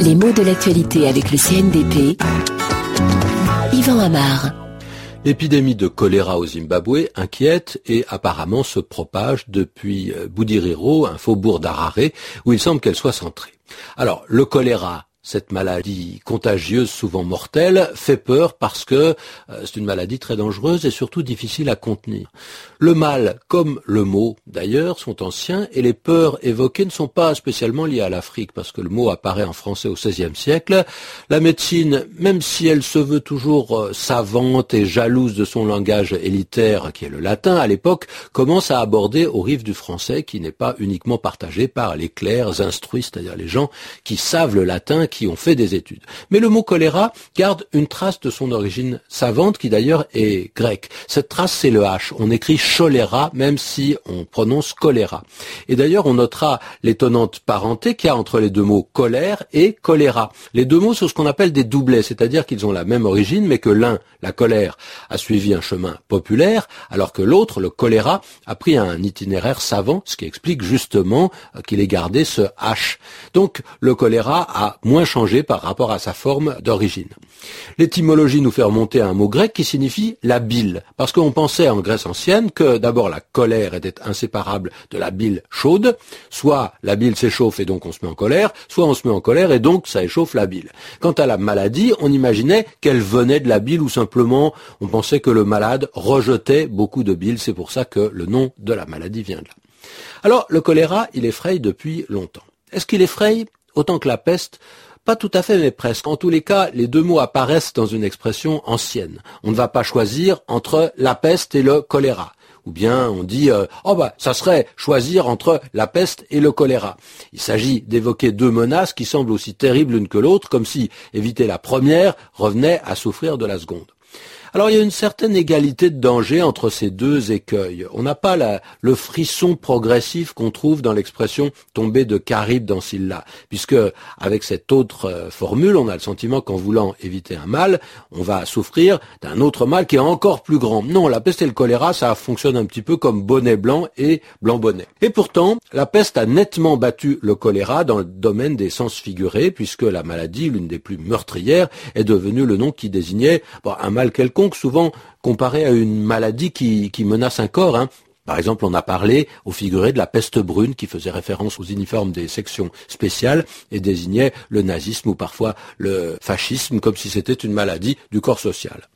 Les mots de l'actualité avec le CNDP. Yvan Amar. L'épidémie de choléra au Zimbabwe inquiète et apparemment se propage depuis euh, Budiriro, un faubourg d'Harare, où il semble qu'elle soit centrée. Alors, le choléra, cette maladie contagieuse, souvent mortelle, fait peur parce que euh, c'est une maladie très dangereuse et surtout difficile à contenir. Le mal, comme le mot d'ailleurs, sont anciens et les peurs évoquées ne sont pas spécialement liées à l'Afrique parce que le mot apparaît en français au XVIe siècle. La médecine, même si elle se veut toujours euh, savante et jalouse de son langage élitaire qui est le latin à l'époque, commence à aborder aux rives du français qui n'est pas uniquement partagé par les clercs instruits, c'est-à-dire les gens qui savent le latin, qui ont fait des études. Mais le mot choléra garde une trace de son origine savante qui d'ailleurs est grecque. Cette trace c'est le H. On écrit choléra même si on prononce choléra. Et d'ailleurs on notera l'étonnante parenté qu'il y a entre les deux mots colère et choléra. Les deux mots sont ce qu'on appelle des doublets, c'est-à-dire qu'ils ont la même origine mais que l'un, la colère, a suivi un chemin populaire alors que l'autre, le choléra, a pris un itinéraire savant, ce qui explique justement qu'il ait gardé ce H. Donc le choléra a moins changé par rapport à sa forme d'origine. L'étymologie nous fait remonter à un mot grec qui signifie la bile, parce qu'on pensait en Grèce ancienne que d'abord la colère était inséparable de la bile chaude, soit la bile s'échauffe et donc on se met en colère, soit on se met en colère et donc ça échauffe la bile. Quant à la maladie, on imaginait qu'elle venait de la bile ou simplement on pensait que le malade rejetait beaucoup de bile, c'est pour ça que le nom de la maladie vient de là. Alors le choléra, il effraie depuis longtemps. Est-ce qu'il effraie autant que la peste? Pas tout à fait, mais presque. En tous les cas, les deux mots apparaissent dans une expression ancienne. On ne va pas choisir entre la peste et le choléra. Ou bien on dit euh, oh bah ça serait choisir entre la peste et le choléra. Il s'agit d'évoquer deux menaces qui semblent aussi terribles l'une que l'autre, comme si éviter la première revenait à souffrir de la seconde. Alors il y a une certaine égalité de danger entre ces deux écueils. On n'a pas le frisson progressif qu'on trouve dans l'expression tomber de Caribe dans Scylla, puisque avec cette autre euh, formule, on a le sentiment qu'en voulant éviter un mal, on va souffrir d'un autre mal qui est encore plus grand. Non, la peste et le choléra, ça fonctionne un petit peu comme bonnet blanc et blanc bonnet. Et pourtant, la peste a nettement battu le choléra dans le domaine des sens figurés, puisque la maladie, l'une des plus meurtrières, est devenue le nom qui désignait un mal quelconque souvent comparé à une maladie qui, menace un corps. Hein. Par exemple, on a parlé au figuré de la peste brune qui faisait référence aux uniformes des sections spéciales et désignait le nazisme ou parfois le fascisme comme si c'était une maladie du corps social.